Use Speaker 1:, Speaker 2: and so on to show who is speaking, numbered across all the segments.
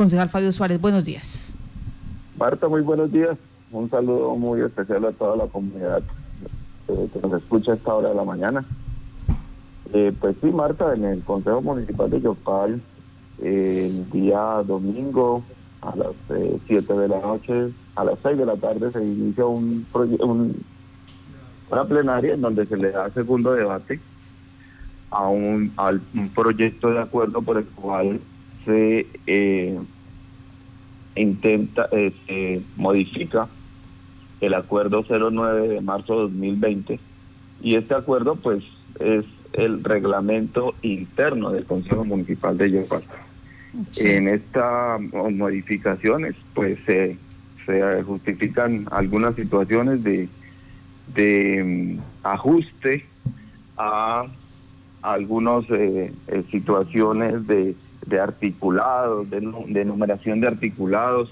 Speaker 1: Concejal Fabio Suárez, buenos días.
Speaker 2: Marta, muy buenos días. Un saludo muy especial a toda la comunidad eh, que nos escucha a esta hora de la mañana. Eh, pues sí, Marta, en el Consejo Municipal de Yopal, el día domingo a las 7 de la noche, a las 6 de la tarde se inicia un, un una plenaria en donde se le da segundo debate a un, al, un proyecto de acuerdo por el cual se eh, intenta, eh, se modifica el acuerdo 09 de marzo de 2020 y este acuerdo pues es el reglamento interno del Consejo Municipal de Yopal. En estas modificaciones pues se, se justifican algunas situaciones de, de mm, ajuste a algunas eh, situaciones de, de articulados, de, de, numeración de articulados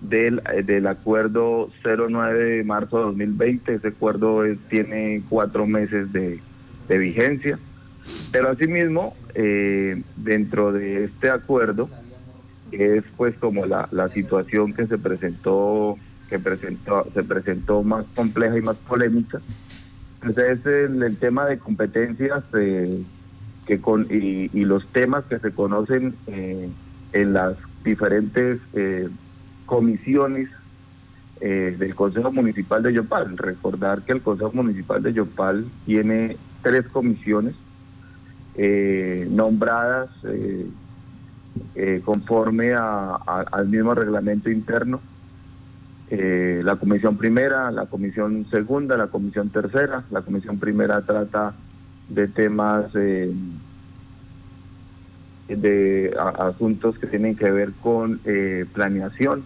Speaker 2: del, eh, del acuerdo 09 de marzo de 2020. Ese acuerdo tiene cuatro meses de, de vigencia. Pero asimismo, eh, dentro de este acuerdo, es pues como la, la situación que se presentó, que presentó, se presentó más compleja y más polémica, entonces el, el tema de competencias eh, que con, y, los temas que se conocen eh, en las diferentes eh, comisiones eh, del Consejo Municipal de Yopal. Recordar que el Consejo Municipal de Yopal tiene tres comisiones nombradas conforme a, al mismo reglamento interno. La comisión primera, la comisión segunda, la comisión tercera. La comisión primera trata de temas de asuntos que tienen que ver con eh, planeación.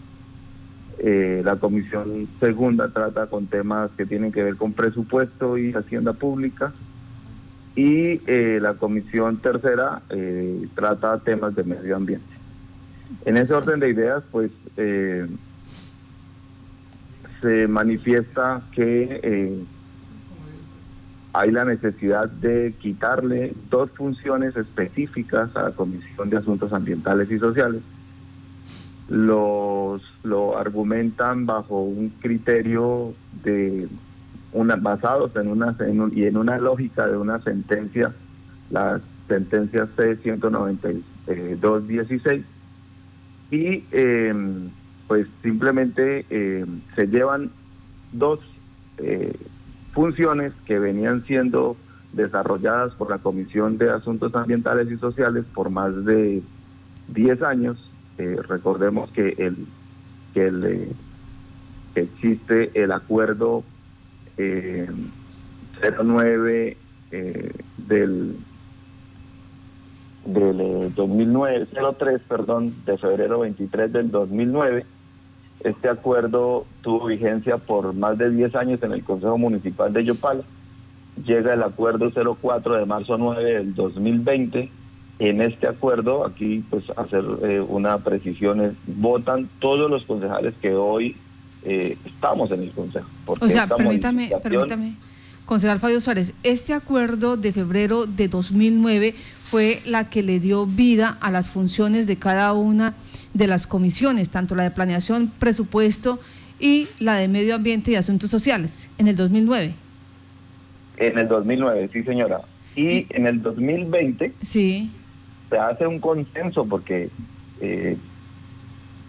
Speaker 2: Eh, la comisión segunda trata con temas que tienen que ver con presupuesto y hacienda pública. Y eh, la comisión tercera trata temas de medio ambiente. En ese orden de ideas, pues se manifiesta que hay la necesidad de quitarle dos funciones específicas a la Comisión de Asuntos Ambientales y Sociales. Los lo argumentan bajo un criterio de una basados en una en y en una lógica de una sentencia, la sentencia C 19216 y eh, pues simplemente eh, se llevan dos eh, funciones que venían siendo desarrolladas por la Comisión de Asuntos Ambientales y Sociales por más de 10 años. Eh, recordemos que el que eh, existe el acuerdo 09 del del 2009 03, perdón, de febrero 23 del 2009 este acuerdo tuvo vigencia por más de 10 años en el Consejo Municipal de Yopal. Llega el acuerdo 04 de marzo 9 del 2020. En este acuerdo, aquí pues hacer eh, una precisión, es, votan todos los concejales que hoy eh, estamos en el Consejo.
Speaker 1: O sea, permítame, permítame, concejal Fabio Suárez, este acuerdo de febrero de 2009 fue la que le dio vida a las funciones de cada una de las comisiones, tanto la de planeación, presupuesto y la de medio ambiente y asuntos sociales, en el 2009.
Speaker 2: En el 2009, sí señora. Y en el 2020
Speaker 1: sí.
Speaker 2: se hace un consenso porque eh,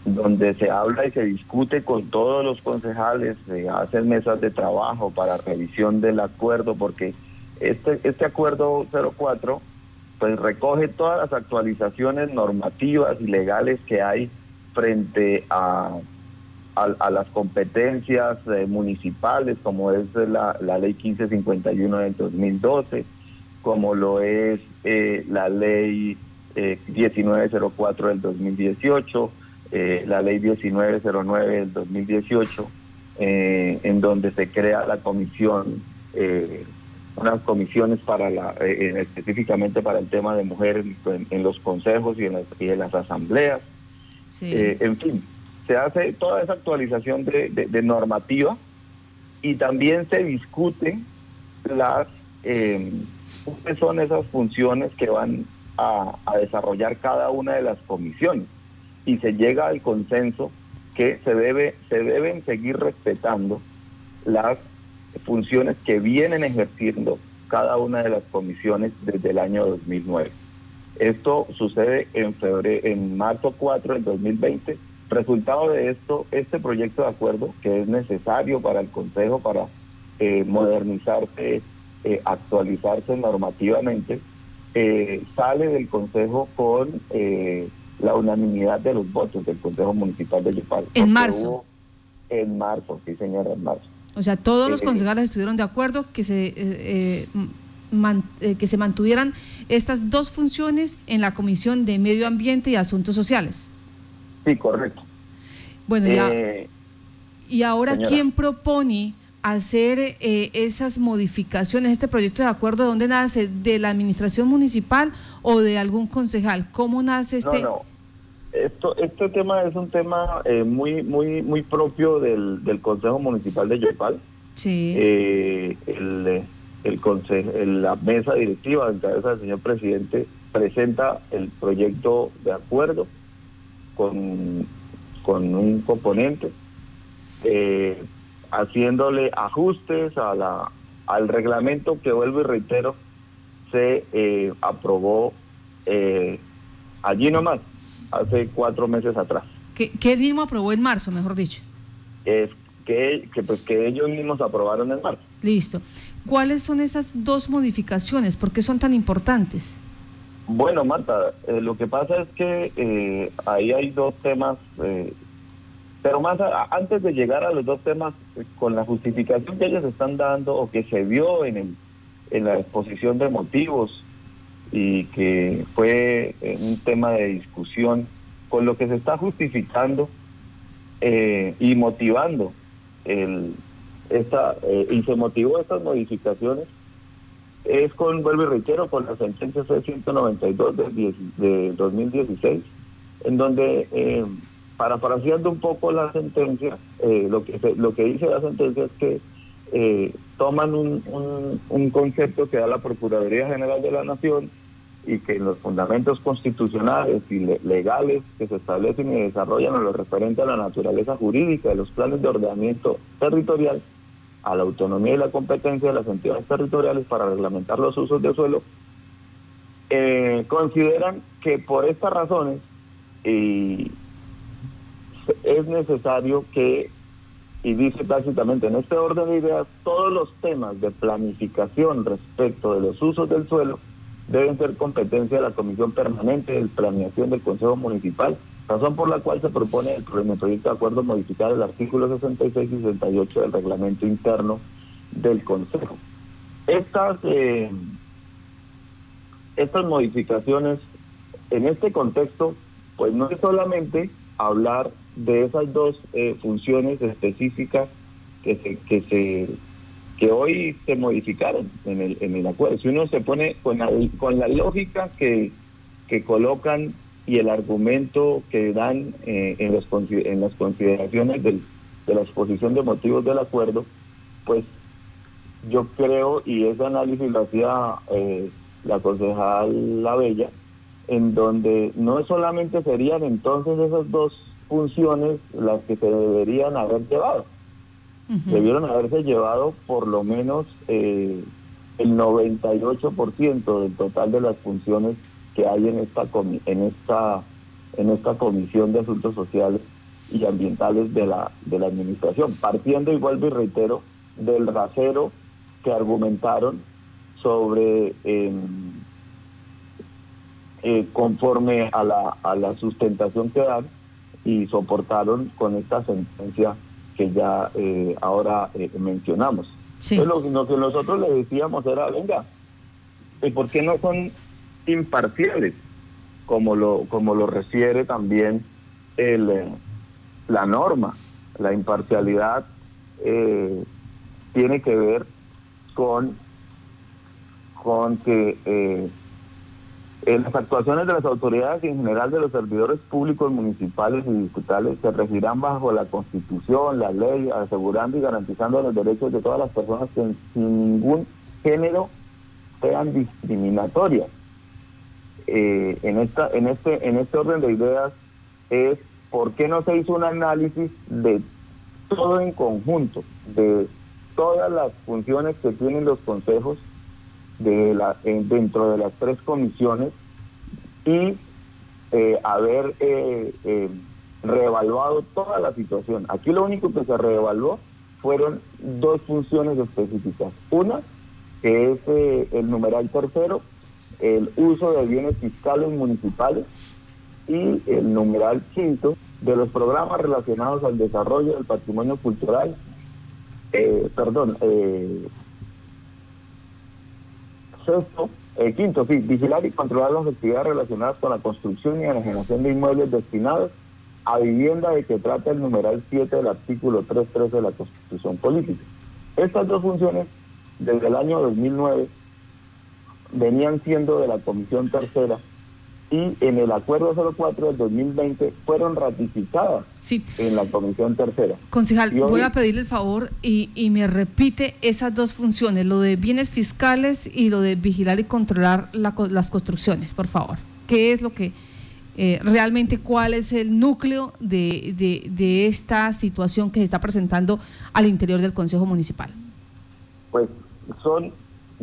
Speaker 2: donde se habla y se discute con todos los concejales, se hacen mesas de trabajo para revisión del acuerdo, porque este, este acuerdo 04 pues recoge todas las actualizaciones normativas y legales que hay frente a, las competencias eh, municipales, como es la, ley 1551 del 2012, como lo es eh, la ley eh, 1904 del 2018, eh, la ley 1909 del 2018, eh, en donde se crea la comisión unas comisiones para la eh, específicamente para el tema de mujeres en, en los consejos y en, las, y en las asambleas.
Speaker 1: Sí.
Speaker 2: Eh, en fin, se hace toda esa actualización de, de, de normativa y también se discute las eh, cuáles son esas funciones que van a, a, desarrollar cada una de las comisiones. y se llega al consenso que se debe se deben seguir respetando las funciones que vienen ejerciendo cada una de las comisiones desde el año 2009. Esto sucede en febrero, en marzo 4 del 2020. Resultado de esto, este proyecto de acuerdo, que es necesario para el Consejo para eh, modernizarse, eh, actualizarse normativamente, eh, sale del Consejo con la unanimidad de los votos del Consejo Municipal de Yopal.
Speaker 1: En marzo.
Speaker 2: En marzo, sí señora, en marzo.
Speaker 1: O sea, todos los concejales estuvieron de acuerdo que se eh, que se mantuvieran estas dos funciones en la Comisión de Medio Ambiente y Asuntos Sociales.
Speaker 2: Sí, correcto.
Speaker 1: Bueno, ya. Eh, y ahora, ¿quién propone hacer eh, esas modificaciones, este proyecto de acuerdo, de dónde nace? ¿De la administración municipal o de algún concejal? ¿Cómo nace este...?
Speaker 2: No, no. Esto, este tema es un tema muy muy muy propio del, del Consejo Municipal de Yopal.
Speaker 1: Sí.
Speaker 2: el, el consejo, la mesa directiva en cabeza del señor presidente presenta el proyecto de acuerdo con, con un componente, eh, haciéndole ajustes a la, al reglamento que vuelvo y reitero, se eh, aprobó eh, allí nomás, hace cuatro meses atrás.
Speaker 1: ¿Qué, él mismo aprobó en marzo, mejor dicho?
Speaker 2: Es que, que, pues, que ellos mismos aprobaron en marzo.
Speaker 1: Listo. ¿Cuáles son esas dos modificaciones? ¿Por qué son tan importantes?
Speaker 2: Bueno, Marta, eh, lo que pasa es que eh, ahí hay dos temas, eh, pero más antes de llegar a los dos temas, con la justificación que ellos están dando o que se vio en, el, en la exposición de motivos y que fue un tema de discusión, con lo que se está justificando y motivando el, esta, eh, y se motivó estas modificaciones es con, vuelvo y reitero, con la sentencia C-192 de, de 2016, en donde, eh, parafraseando un poco la sentencia, eh, lo, que lo que dice la sentencia es que eh, toman un, un, concepto que da la Procuraduría General de la Nación y que en los fundamentos constitucionales y legales que se establecen y desarrollan en lo referente a la naturaleza jurídica de los planes de ordenamiento territorial, a la autonomía y la competencia de las entidades territoriales para reglamentar los usos de suelo, eh, consideran que por estas razones es necesario que, y dice tácitamente en este orden de ideas, todos los temas de planificación respecto de los usos del suelo deben ser competencia de la Comisión Permanente de Planeación del Consejo Municipal razón por la cual se propone el proyecto de acuerdo modificar el artículo 66 y 68 del reglamento interno del Consejo. Estas, eh, estas modificaciones, en este contexto, pues no es solamente hablar de esas dos eh, funciones específicas que se, que se que hoy se modificaron en el, en el acuerdo. Si uno se pone con la, con la lógica que, que colocan y el argumento que dan eh, en, los, en las consideraciones de la exposición de motivos del acuerdo, pues yo creo, y ese análisis lo hacía eh, la concejal La Bella, en donde no solamente serían entonces esas dos funciones las que se deberían haber llevado, debieron haberse llevado por lo menos eh, el 98% del total de las funciones que hay en esta en esta en esta comisión de asuntos sociales y ambientales de la de la administración. Partiendo y reitero del rasero que argumentaron sobre em, eh, conforme a la, a la sustentación que dan y soportaron con esta sentencia que ya eh, ahora eh, mencionamos. lo, lo, que nosotros le decíamos era, venga, ¿y por qué no son imparciales, como lo, como lo refiere también el, eh, la norma. La imparcialidad eh, tiene que ver con, con que eh, las actuaciones de las autoridades y en general de los servidores públicos municipales y diputados se regirán bajo la Constitución, la ley, asegurando y garantizando los derechos de todas las personas que sin ningún género sean discriminatorias. Eh, en esta en este en este orden de ideas es por qué no se hizo un análisis de todo en conjunto, de todas las funciones que tienen los consejos de la, dentro de las tres comisiones y eh, haber eh, eh, reevaluado toda la situación. Aquí lo único que se reevaluó fueron dos funciones específicas. Una, que es el numeral tercero, el uso de bienes fiscales municipales, y el numeral quinto de los programas relacionados al desarrollo del patrimonio cultural, perdón, sexto, eh, quinto, sí, vigilar y controlar las actividades relacionadas con la construcción y enajenación de inmuebles destinados a vivienda de que trata el numeral 7 del artículo 3.3 de la Constitución Política. Estas dos funciones, desde el año 2009, venían siendo de la Comisión Tercera y en el acuerdo 04 del 2020 fueron ratificadas en la Comisión Tercera.
Speaker 1: Concejal, voy a pedirle el favor y, y, me repite esas dos funciones, lo de bienes fiscales y lo de vigilar y controlar las construcciones, por favor. ¿Qué es lo que eh, realmente, cuál es el núcleo de, de, de esta situación que se está presentando al interior del Consejo Municipal?
Speaker 2: Pues son,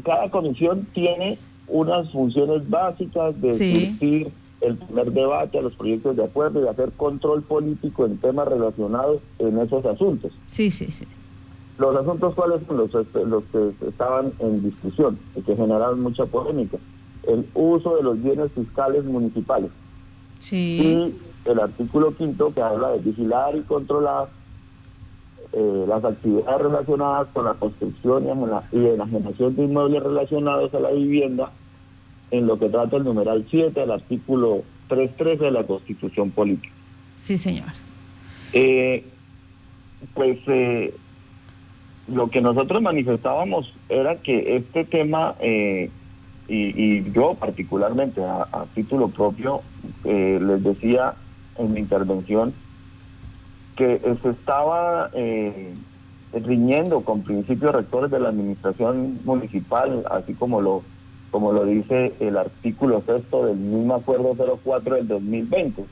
Speaker 2: cada comisión tiene unas funciones básicas de sí. el primer debate a los proyectos de acuerdo y hacer control político en temas relacionados en esos asuntos.
Speaker 1: Sí, sí, sí.
Speaker 2: Los asuntos cuáles son los, este, los que estaban en discusión y que generaron mucha polémica. El uso de los bienes fiscales municipales.
Speaker 1: Sí.
Speaker 2: Y el artículo quinto que habla de vigilar y controlar eh, las actividades relacionadas con la construcción y, y enajenación de inmuebles relacionados a la vivienda en lo que trata el numeral 7 del artículo 3.13 de la Constitución Política.
Speaker 1: Sí, señor.
Speaker 2: Eh, pues eh, lo que nosotros manifestábamos era que este tema, y, y, yo particularmente a título propio, les decía en mi intervención, que se estaba eh, riñendo con principios rectores de la administración municipal, así como lo como lo dice el artículo sexto del mismo acuerdo 04 del 2020,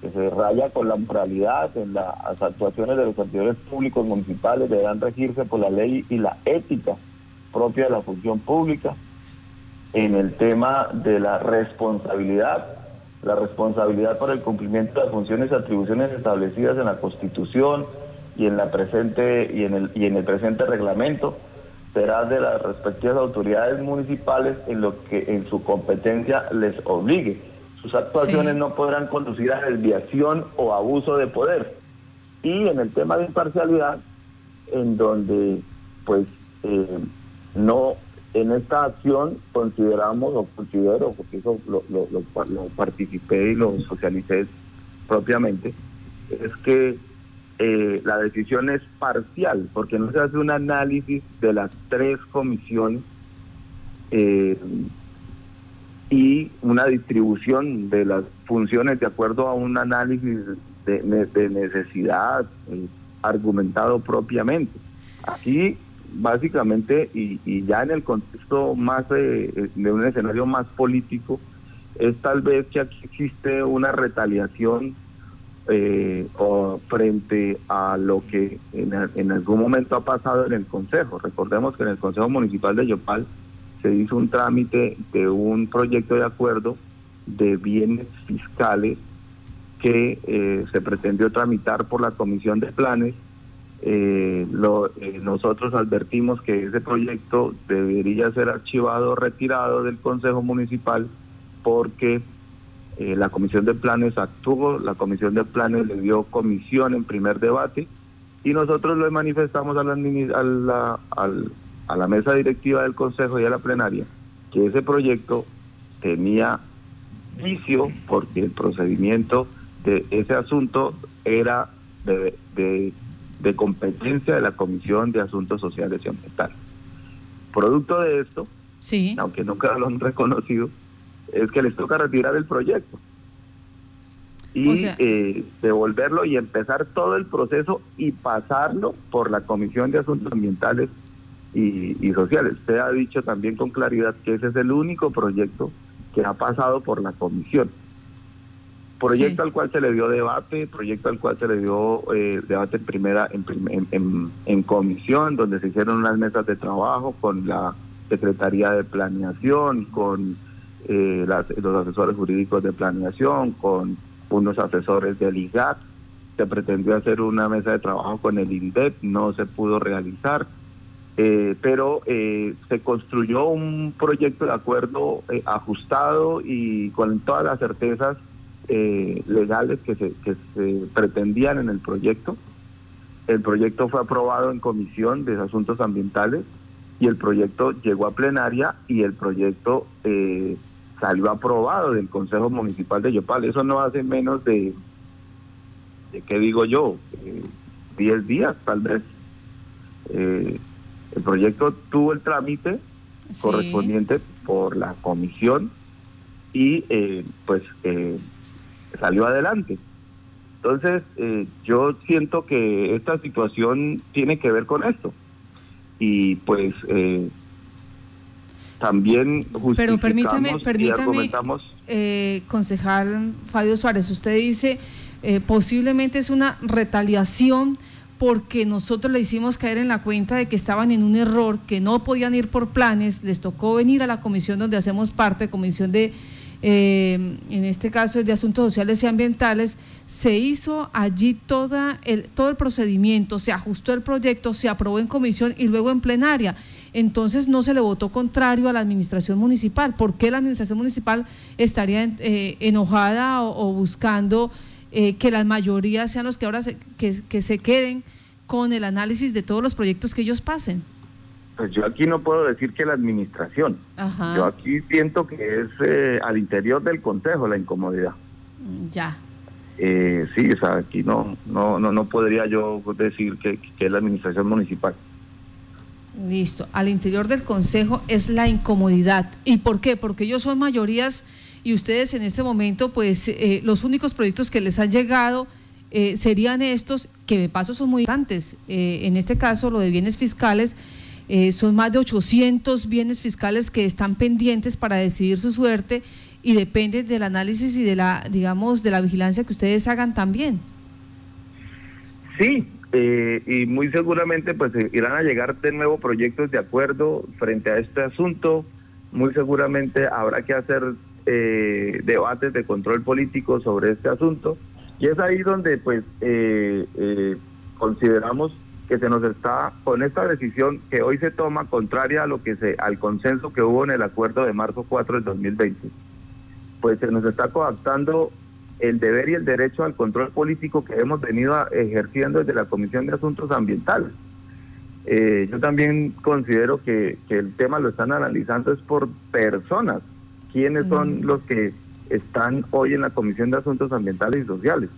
Speaker 2: que se raya con la moralidad en las actuaciones de los servidores públicos municipales deberán regirse por la ley y la ética propia de la función pública en el tema de la responsabilidad la responsabilidad por el cumplimiento de las funciones y atribuciones establecidas en la Constitución y en la presente y en el y en el presente reglamento será de las respectivas autoridades municipales en lo que en su competencia les obligue. Sus actuaciones no podrán conducir a desviación o abuso de poder. Y en el tema de imparcialidad, en donde pues eh, no en esta acción consideramos o considero, porque eso lo, participé y lo socialicé propiamente, es que eh, la decisión es parcial, porque no se hace un análisis de las tres comisiones eh, y una distribución de las funciones de acuerdo a un análisis de, de necesidad eh, argumentado propiamente. Aquí básicamente, y, ya en el contexto más de, un escenario más político, es tal vez que aquí existe una retaliación eh, frente a lo que en, algún momento ha pasado en el Consejo. Recordemos que en el Consejo Municipal de Yopal se hizo un trámite de un proyecto de acuerdo de bienes fiscales que eh, se pretendió tramitar por la Comisión de Planes eh, eh, nosotros advertimos que ese proyecto debería ser archivado, retirado del Consejo Municipal porque eh, la Comisión de Planes actuó, la Comisión de Planes le dio comisión en primer debate y nosotros lo manifestamos a la, a a la mesa directiva del Consejo y a la plenaria que ese proyecto tenía vicio porque el procedimiento de ese asunto era de de competencia de la Comisión de Asuntos Sociales y Ambientales. Producto de esto,
Speaker 1: sí.
Speaker 2: aunque nunca lo han reconocido, es que les toca retirar el proyecto y eh, devolverlo y empezar todo el proceso y pasarlo por la Comisión de Asuntos Ambientales y, y, Sociales. Usted ha dicho también con claridad que ese es el único proyecto que ha pasado por la Comisión. Proyecto al cual se le dio debate, proyecto al cual se le dio eh, debate en primera, en, en, comisión, donde se hicieron unas mesas de trabajo con la Secretaría de Planeación, con eh, los asesores jurídicos de planeación, con unos asesores del IGAT. Se pretendió hacer una mesa de trabajo con el INDEP, no se pudo realizar. Eh, pero eh, se construyó un proyecto de acuerdo eh, ajustado y con todas las certezas legales que se, que se pretendían en el proyecto. El proyecto fue aprobado en comisión de asuntos ambientales y el proyecto llegó a plenaria y el proyecto salió aprobado del Consejo Municipal de Yopal. Eso no hace menos de, de ¿qué digo yo? 10 días tal vez. Eh, el proyecto tuvo el trámite correspondiente por la comisión y eh, pues eh, salió adelante. Entonces, eh, yo siento que esta situación tiene que ver con esto. Y pues también
Speaker 1: Pero permítame, permítame, concejal Fabio Suárez, usted dice posiblemente es una retaliación porque nosotros le hicimos caer en la cuenta de que estaban en un error, que no podían ir por planes, les tocó venir a la comisión donde hacemos parte, comisión de, eh, en este caso es de asuntos sociales y ambientales, se hizo allí toda el, todo el procedimiento, se ajustó el proyecto, se aprobó en comisión y luego en plenaria. Entonces no se le votó contrario a la administración municipal. ¿Por qué la administración municipal estaría eh, enojada o buscando eh, que las mayorías sean los que ahora se, que, se queden con el análisis de todos los proyectos que ellos pasen.
Speaker 2: Pues yo aquí no puedo decir que la administración. Yo aquí siento que es eh, al interior del consejo la incomodidad.
Speaker 1: Ya.
Speaker 2: Eh, sí, o sea, aquí no, no, no, no podría yo decir que, que es la administración municipal.
Speaker 1: Listo. Al interior del consejo es la incomodidad. ¿Y por qué? Porque ellos son mayorías y ustedes en este momento, pues eh, los únicos proyectos que les han llegado eh, serían estos, que de paso son muy importantes. Eh, en este caso, lo de bienes fiscales, son más de 800 bienes fiscales que están pendientes para decidir su suerte y dependen del análisis y de la, digamos, de la vigilancia que ustedes hagan también.
Speaker 2: Sí, y muy seguramente pues irán a llegar de nuevo proyectos de acuerdo frente a este asunto. Muy seguramente habrá que hacer eh, debates de control político sobre este asunto y es ahí donde pues eh, eh, consideramos que se nos está con esta decisión que hoy se toma contraria a lo que se al consenso que hubo en el acuerdo de marzo 4 del 2020 pues se nos está coactando el deber y el derecho al control político que hemos venido ejerciendo desde la Comisión de Asuntos Ambientales. yo también considero que, que el tema lo están analizando es por personas, quiénes son los que están hoy en la Comisión de Asuntos Ambientales y Sociales.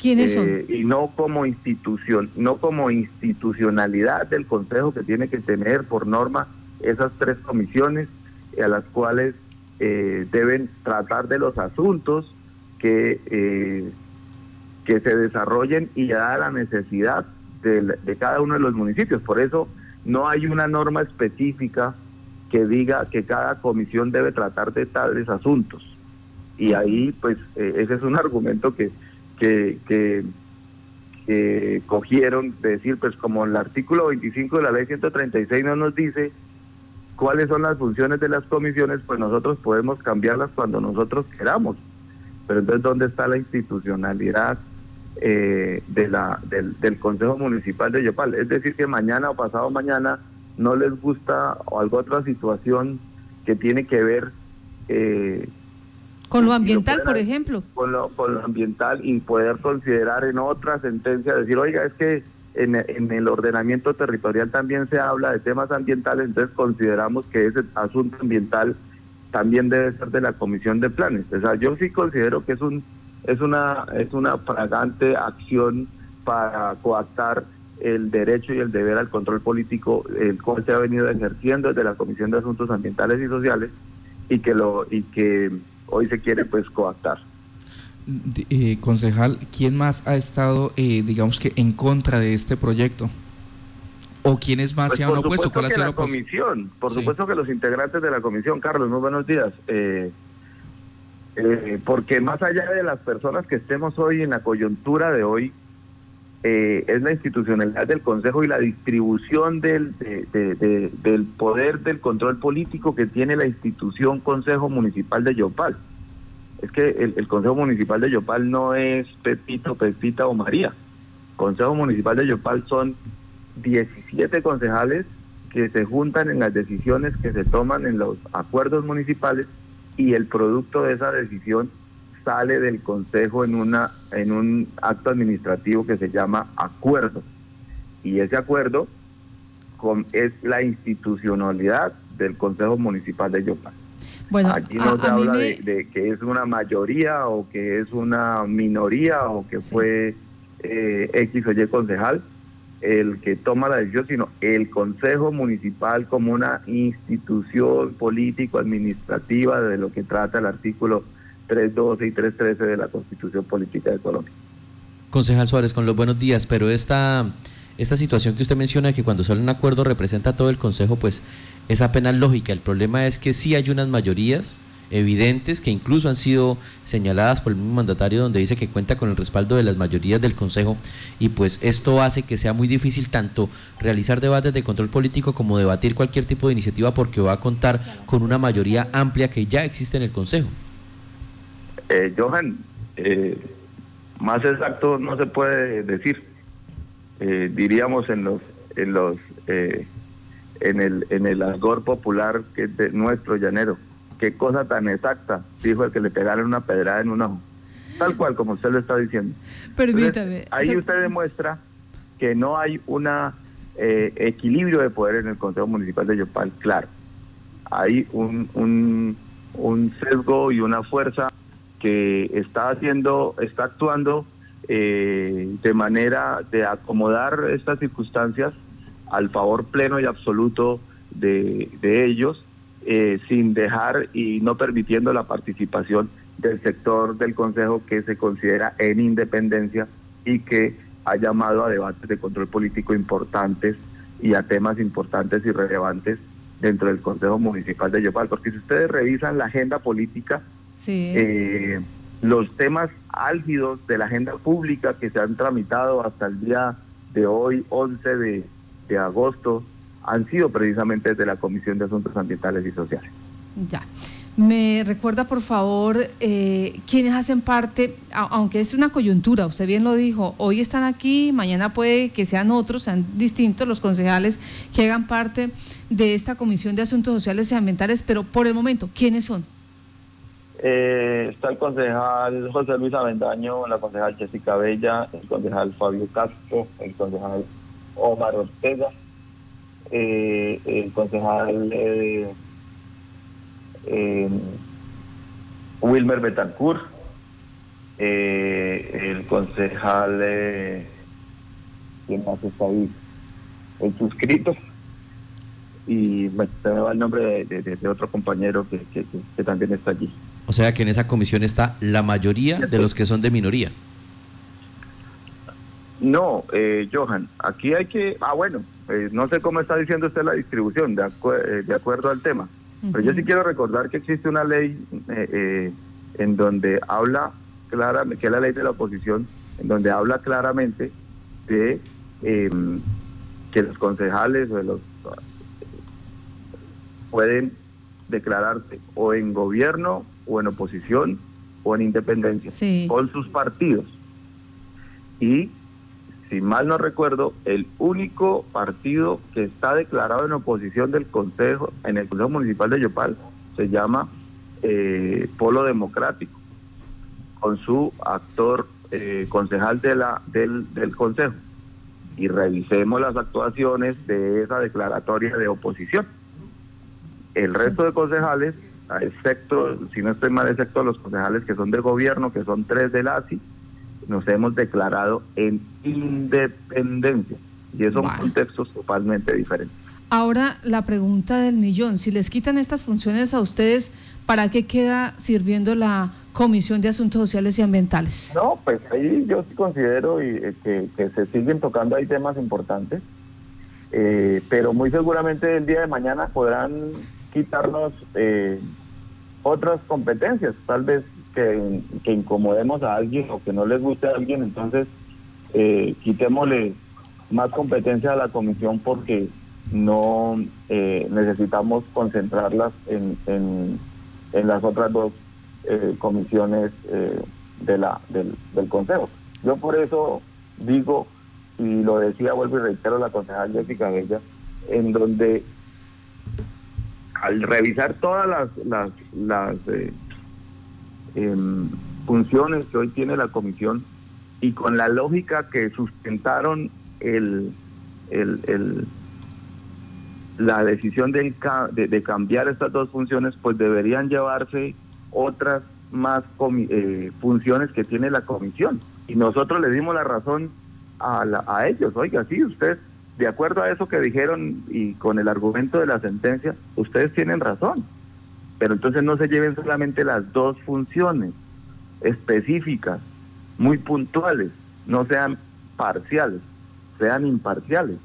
Speaker 1: ¿Quiénes son?
Speaker 2: Eh, y no como institución, no como institucionalidad del Consejo que tiene que tener por norma esas tres comisiones a las cuales eh, deben tratar de los asuntos que, eh, que se desarrollen y a la necesidad de, cada uno de los municipios. Por eso no hay una norma específica que diga que cada comisión debe tratar de tales asuntos. Y ahí, pues, eh, ese es un argumento que, que, que, cogieron de decir, pues, como el artículo 25 de la ley 136 no nos dice cuáles son las funciones de las comisiones, pues nosotros podemos cambiarlas cuando nosotros queramos. Pero entonces, ¿dónde está la institucionalidad eh, de la, del, del Consejo Municipal de Yopal? Es decir, que mañana o pasado mañana no les gusta o algo otra situación que tiene que ver
Speaker 1: eh, con lo ambiental, por ejemplo.
Speaker 2: Con lo, con lo ambiental y poder considerar en otra sentencia, decir, oiga, es que en, en, el ordenamiento territorial también se habla de temas ambientales, entonces consideramos que ese asunto ambiental también debe ser de la comisión de planes. O sea, yo sí considero que es un es una es una fragante acción para coactar el derecho y el deber al control político, el cual se ha venido ejerciendo desde la Comisión de Asuntos Ambientales y Sociales y que lo y que hoy se quiere pues coactar.
Speaker 3: Eh, concejal, ¿quién más ha estado, eh, digamos que, en contra de este proyecto? ¿O quiénes más pues se han opuesto?
Speaker 2: ¿Cuál ha sido la comisión? Por supuesto que los integrantes de la comisión, Carlos, muy buenos días. Eh, Eh, porque más allá de las personas que estemos hoy en la coyuntura de hoy, eh, es la institucionalidad del Consejo y la distribución del, del poder del control político que tiene la institución Consejo Municipal de Yopal. Es que el, el Consejo Municipal de Yopal no es Pepito, Pepita o María. Consejo Municipal de Yopal son 17 concejales que se juntan en las decisiones que se toman en los acuerdos municipales y el producto de esa decisión sale del consejo en una en un acto administrativo que se llama acuerdo y ese acuerdo con, es la institucionalidad del consejo municipal de Yopal. Bueno, aquí no se habla de, que es una mayoría o que es una minoría o que fue eh, X o Y concejal el que toma la decisión, sino el Consejo Municipal como una institución político-administrativa de lo que trata el artículo 312 y 313 de la Constitución Política de Colombia.
Speaker 4: Concejal Suárez, con los buenos días, pero esta, esta situación que usted menciona, que cuando sale un acuerdo representa todo el Consejo, pues es apenas lógica. El problema es que sí hay unas mayorías evidentes que incluso han sido señaladas por el mismo mandatario donde dice que cuenta con el respaldo de las mayorías del Consejo y pues esto hace que sea muy difícil tanto realizar debates de control político como debatir cualquier tipo de iniciativa porque va a contar con una mayoría amplia que ya existe en el Consejo.
Speaker 2: Eh, Johan, eh, más exacto no se puede decir. Eh, diríamos en los en los eh, en el en el popular que es de nuestro llanero qué cosa tan exacta, dijo el que le pegaron una pedrada en un ojo. Tal cual, como usted lo está diciendo.
Speaker 1: Permítame.
Speaker 2: ahí usted demuestra que no hay un eh, equilibrio de poder en el Consejo Municipal de Yopal, claro. Hay un, un, un sesgo y una fuerza que está haciendo, está actuando eh, de manera de acomodar estas circunstancias al favor pleno y absoluto de, de ellos eh, sin dejar y no permitiendo la participación del sector del Consejo que se considera en independencia y que ha llamado a debates de control político importantes y a temas importantes y relevantes dentro del Consejo Municipal de Yopal. Porque si ustedes revisan la agenda política, eh, los temas álgidos de la agenda pública que se han tramitado hasta el día de hoy, 11 de, de agosto han sido precisamente desde la Comisión de Asuntos Ambientales y Sociales.
Speaker 1: Ya. Me recuerda, por favor, eh, quienes hacen parte, aunque es una coyuntura, usted bien lo dijo, hoy están aquí, mañana puede que sean otros, sean distintos los concejales que hagan parte de esta Comisión de Asuntos Sociales y Ambientales, pero por el momento, ¿quiénes son?
Speaker 2: Eh, está el concejal José Luis Avendaño, la concejal Jessica Bella, el concejal Fabio Castro, el concejal Omar Ortega, eh, el concejal eh, eh, Wilmer Betancourt, el concejal, ¿quién más está ahí? El suscrito, y me, va el nombre de, otro compañero que, también está allí.
Speaker 4: O sea que en esa comisión está la mayoría de los que son de minoría.
Speaker 2: No, eh, Johan, aquí hay que, ah bueno, eh, no sé cómo está diciendo usted la distribución, de, eh, de acuerdo al tema, pero yo sí quiero recordar que existe una ley eh, en donde habla claramente, que es la ley de la oposición, en donde habla claramente de em, que los concejales o los pueden declararse o en gobierno o en oposición o en independencia con sus partidos. Y si mal no recuerdo, el único partido que está declarado en oposición del Consejo, en el Consejo Municipal de Yopal, se llama eh, Polo Democrático, con su actor eh, concejal de la, del, del Consejo. Y revisemos las actuaciones de esa declaratoria de oposición. El resto de concejales, excepto, si no estoy mal, excepto los concejales que son de gobierno, que son tres del ASI, nos hemos declarado en independencia. Y esos son contextos totalmente diferentes.
Speaker 1: Ahora la pregunta del millón, si les quitan estas funciones a ustedes, ¿para qué queda sirviendo la Comisión de Asuntos Sociales y Ambientales?
Speaker 2: No, pues ahí yo sí considero eh, que, se siguen tocando ahí temas importantes, eh, pero muy seguramente el día de mañana podrán quitarnos eh, otras competencias, tal vez que, incomodemos a alguien o que no les guste a alguien, entonces eh, quitémosle más competencia a la comisión porque no eh, necesitamos concentrarlas en, las otras dos eh, comisiones eh, de la, del, del Consejo. Yo por eso digo, y lo decía, vuelvo y reitero, la concejal Jessica Bella, en donde al revisar todas las, las, las em, funciones que hoy tiene la comisión y con la lógica que sustentaron el, el, la decisión de, de, cambiar estas dos funciones, pues deberían llevarse otras más eh, funciones que tiene la comisión. Y nosotros le dimos la razón a, a ellos. Oiga, sí, usted, de acuerdo a eso que dijeron y con el argumento de la sentencia, ustedes tienen razón. Pero entonces no se lleven solamente las dos funciones específicas, muy puntuales, no sean parciales sean imparciales,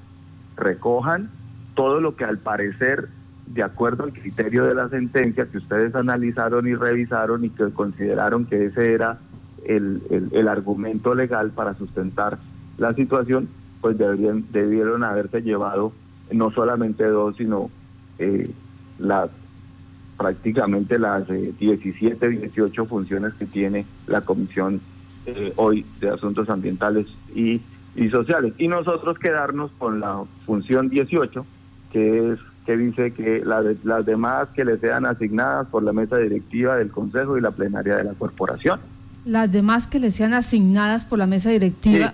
Speaker 2: recojan todo lo que al parecer, de acuerdo al criterio de la sentencia que ustedes analizaron y revisaron y que consideraron que ese era el, el, argumento legal para sustentar la situación, pues deberían, debieron haberse llevado no solamente dos, sino eh, las prácticamente las 17, eh, 18 funciones que tiene la Comisión eh, hoy de Asuntos Ambientales y y sociales. Y nosotros quedarnos con la función 18, que es que dice que las demás que le sean asignadas por la mesa directiva del Consejo y la plenaria de la corporación.
Speaker 1: Las demás que le sean asignadas por la mesa directiva,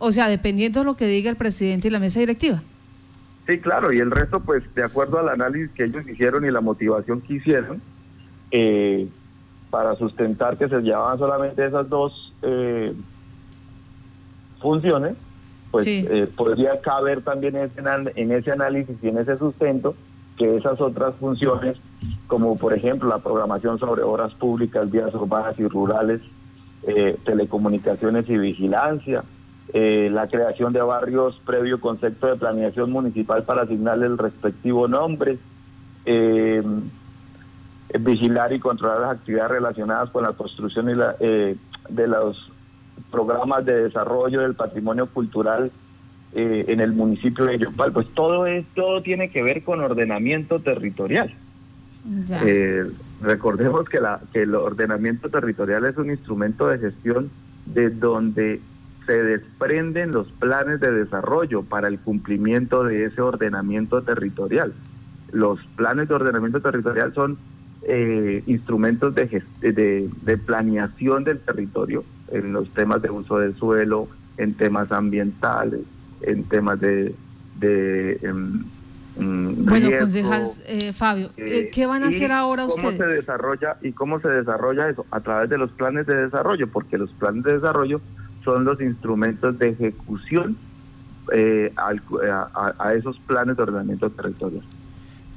Speaker 1: o sea, dependiendo de lo que diga el presidente y la mesa directiva.
Speaker 2: Sí, claro, y el resto, pues, de acuerdo al análisis que ellos hicieron y la motivación que hicieron, eh, para sustentar que se llevaban solamente esas dos eh, funciones, pues eh, podría caber también en ese análisis y en ese sustento que esas otras funciones, como por ejemplo la programación sobre obras públicas, vías urbanas y rurales, eh, telecomunicaciones y vigilancia, eh, la creación de barrios previo concepto de planeación municipal para asignarle el respectivo nombre, vigilar y controlar las actividades relacionadas con la construcción y la, de los programas de desarrollo del patrimonio cultural eh, en el municipio de Yopal. Pues todo esto tiene que ver con ordenamiento territorial. Eh, recordemos que, la, que el ordenamiento territorial es un instrumento de gestión de donde se desprenden los planes de desarrollo para el cumplimiento de ese ordenamiento territorial. Los planes de ordenamiento territorial son eh, instrumentos de, de, de planeación del territorio en los temas de uso del suelo, en temas ambientales, en temas de... de em,
Speaker 1: mm, bueno, concejal eh, Fabio, eh, ¿qué van a hacer ahora
Speaker 2: cómo
Speaker 1: ustedes?
Speaker 2: Se desarrolla, ¿Y cómo se desarrolla eso? A través de los planes de desarrollo, porque los planes de desarrollo son los instrumentos de ejecución eh, a, a, esos planes de ordenamiento territorial.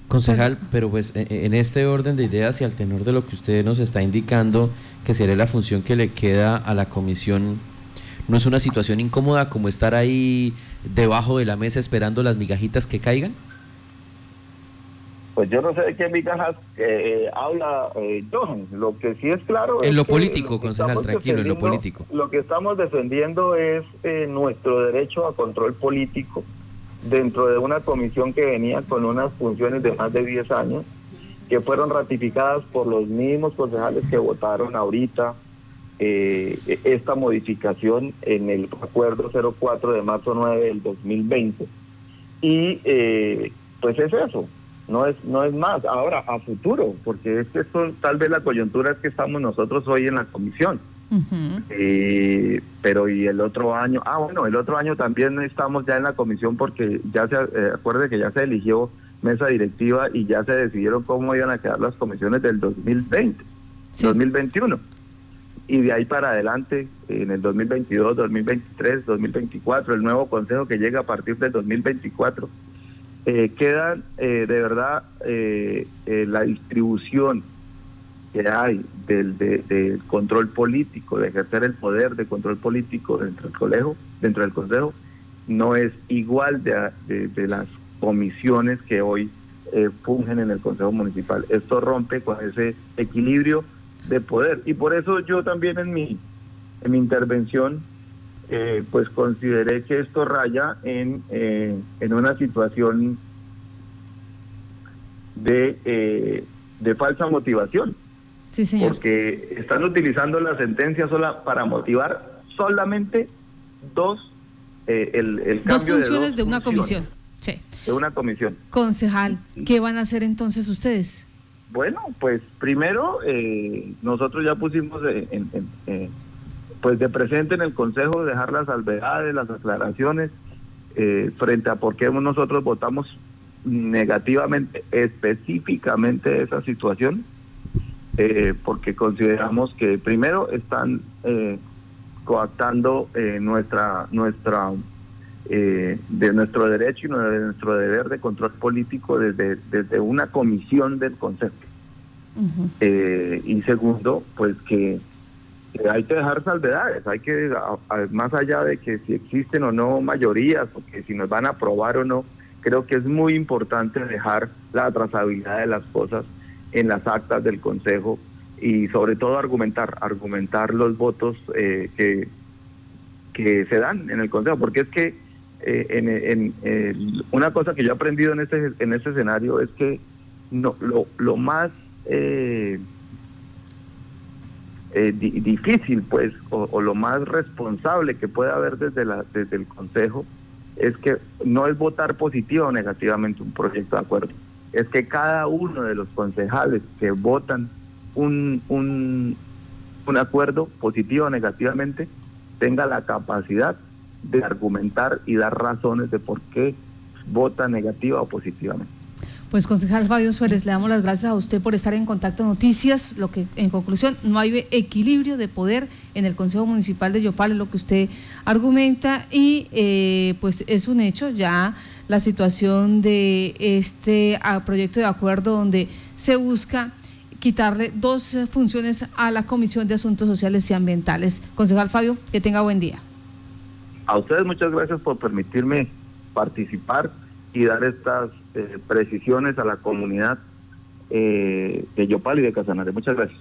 Speaker 4: Concejal, pero pues e, e, en este orden de ideas y al tenor de lo que usted nos está indicando, que sería la función que le queda a la comisión, ¿no es una situación incómoda como estar ahí debajo de la mesa esperando las migajitas que caigan?
Speaker 2: Pues yo no sé de qué migajas eh, habla eh, Johan. Lo que sí es claro.
Speaker 4: En lo político, concejal, tranquilo, en lo político.
Speaker 2: Lo que estamos defendiendo es eh, nuestro derecho a control político dentro de una comisión que venía con unas funciones de más de 10 años, que fueron ratificadas por los mismos concejales que votaron ahorita eh, esta modificación en el acuerdo 04 de marzo 9 del 2020. Y eh, pues es eso, no es, no es más. Ahora, a futuro, porque es que esto, tal vez la coyuntura es que estamos nosotros hoy en la comisión eh, pero y el otro año, ah bueno, el otro año también estamos ya en la comisión porque ya se eh, acuerde que ya se eligió mesa directiva y ya se decidieron cómo iban a quedar las comisiones del 2020, 2021. Y de ahí para adelante, en el 2022, 2023, 2024, el nuevo consejo que llega a partir del 2024, eh, quedan eh, de verdad eh, la distribución que hay del, del control político, de ejercer el poder de control político dentro del colegio, dentro del consejo, no es igual de, de, las comisiones que hoy eh, fungen en el consejo municipal. Esto rompe con ese equilibrio de poder. Y por eso yo también en mi, en mi intervención, eh, pues consideré que esto raya en, eh, en una situación de, eh, de falsa motivación.
Speaker 1: Sí, señor.
Speaker 2: Porque están utilizando la sentencia sola para motivar solamente dos, el, el
Speaker 1: dos funciones de, una comisión. Sí.
Speaker 2: De una comisión.
Speaker 1: Concejal, ¿qué van a hacer entonces ustedes?
Speaker 2: Bueno, pues primero eh, nosotros ya pusimos en, eh, pues de presente en el Consejo dejar las salvedades, las aclaraciones eh, frente a por qué nosotros votamos negativamente específicamente esa situación, porque consideramos que primero están coactando nuestra nuestra de nuestro derecho y de nuestro deber de control político desde, desde una comisión del Consejo. Eh, y segundo, pues que, hay que dejar salvedades, hay que, más allá de que si existen o no mayorías, porque si nos van a aprobar o no, creo que es muy importante dejar la trazabilidad de las cosas en las actas del Consejo y sobre todo argumentar, argumentar los votos eh, que, que se dan en el Consejo, porque es que eh, en, una cosa que yo he aprendido en este, en este escenario es que no, lo, lo más eh, eh difícil, pues, o, lo más responsable que puede haber desde, la, desde el Consejo es que no es votar positivo o negativamente un proyecto de acuerdo, es que cada uno de los concejales que votan un, un, un acuerdo positivo o negativamente tenga la capacidad de argumentar y dar razones de por qué vota negativa o positivamente.
Speaker 1: Pues concejal Fabio Suárez, le damos las gracias a usted por estar en contacto noticias. Lo que en conclusión no hay equilibrio de poder en el Consejo Municipal de Yopal, es lo que usted argumenta y eh, pues es un hecho ya la situación de este ah, proyecto de acuerdo donde se busca quitarle dos funciones a la Comisión de Asuntos Sociales y Ambientales. Concejal Fabio, que tenga buen día.
Speaker 2: A ustedes muchas gracias por permitirme participar y dar estas precisiones a la comunidad eh, de Yopal y de Casanare. Muchas gracias.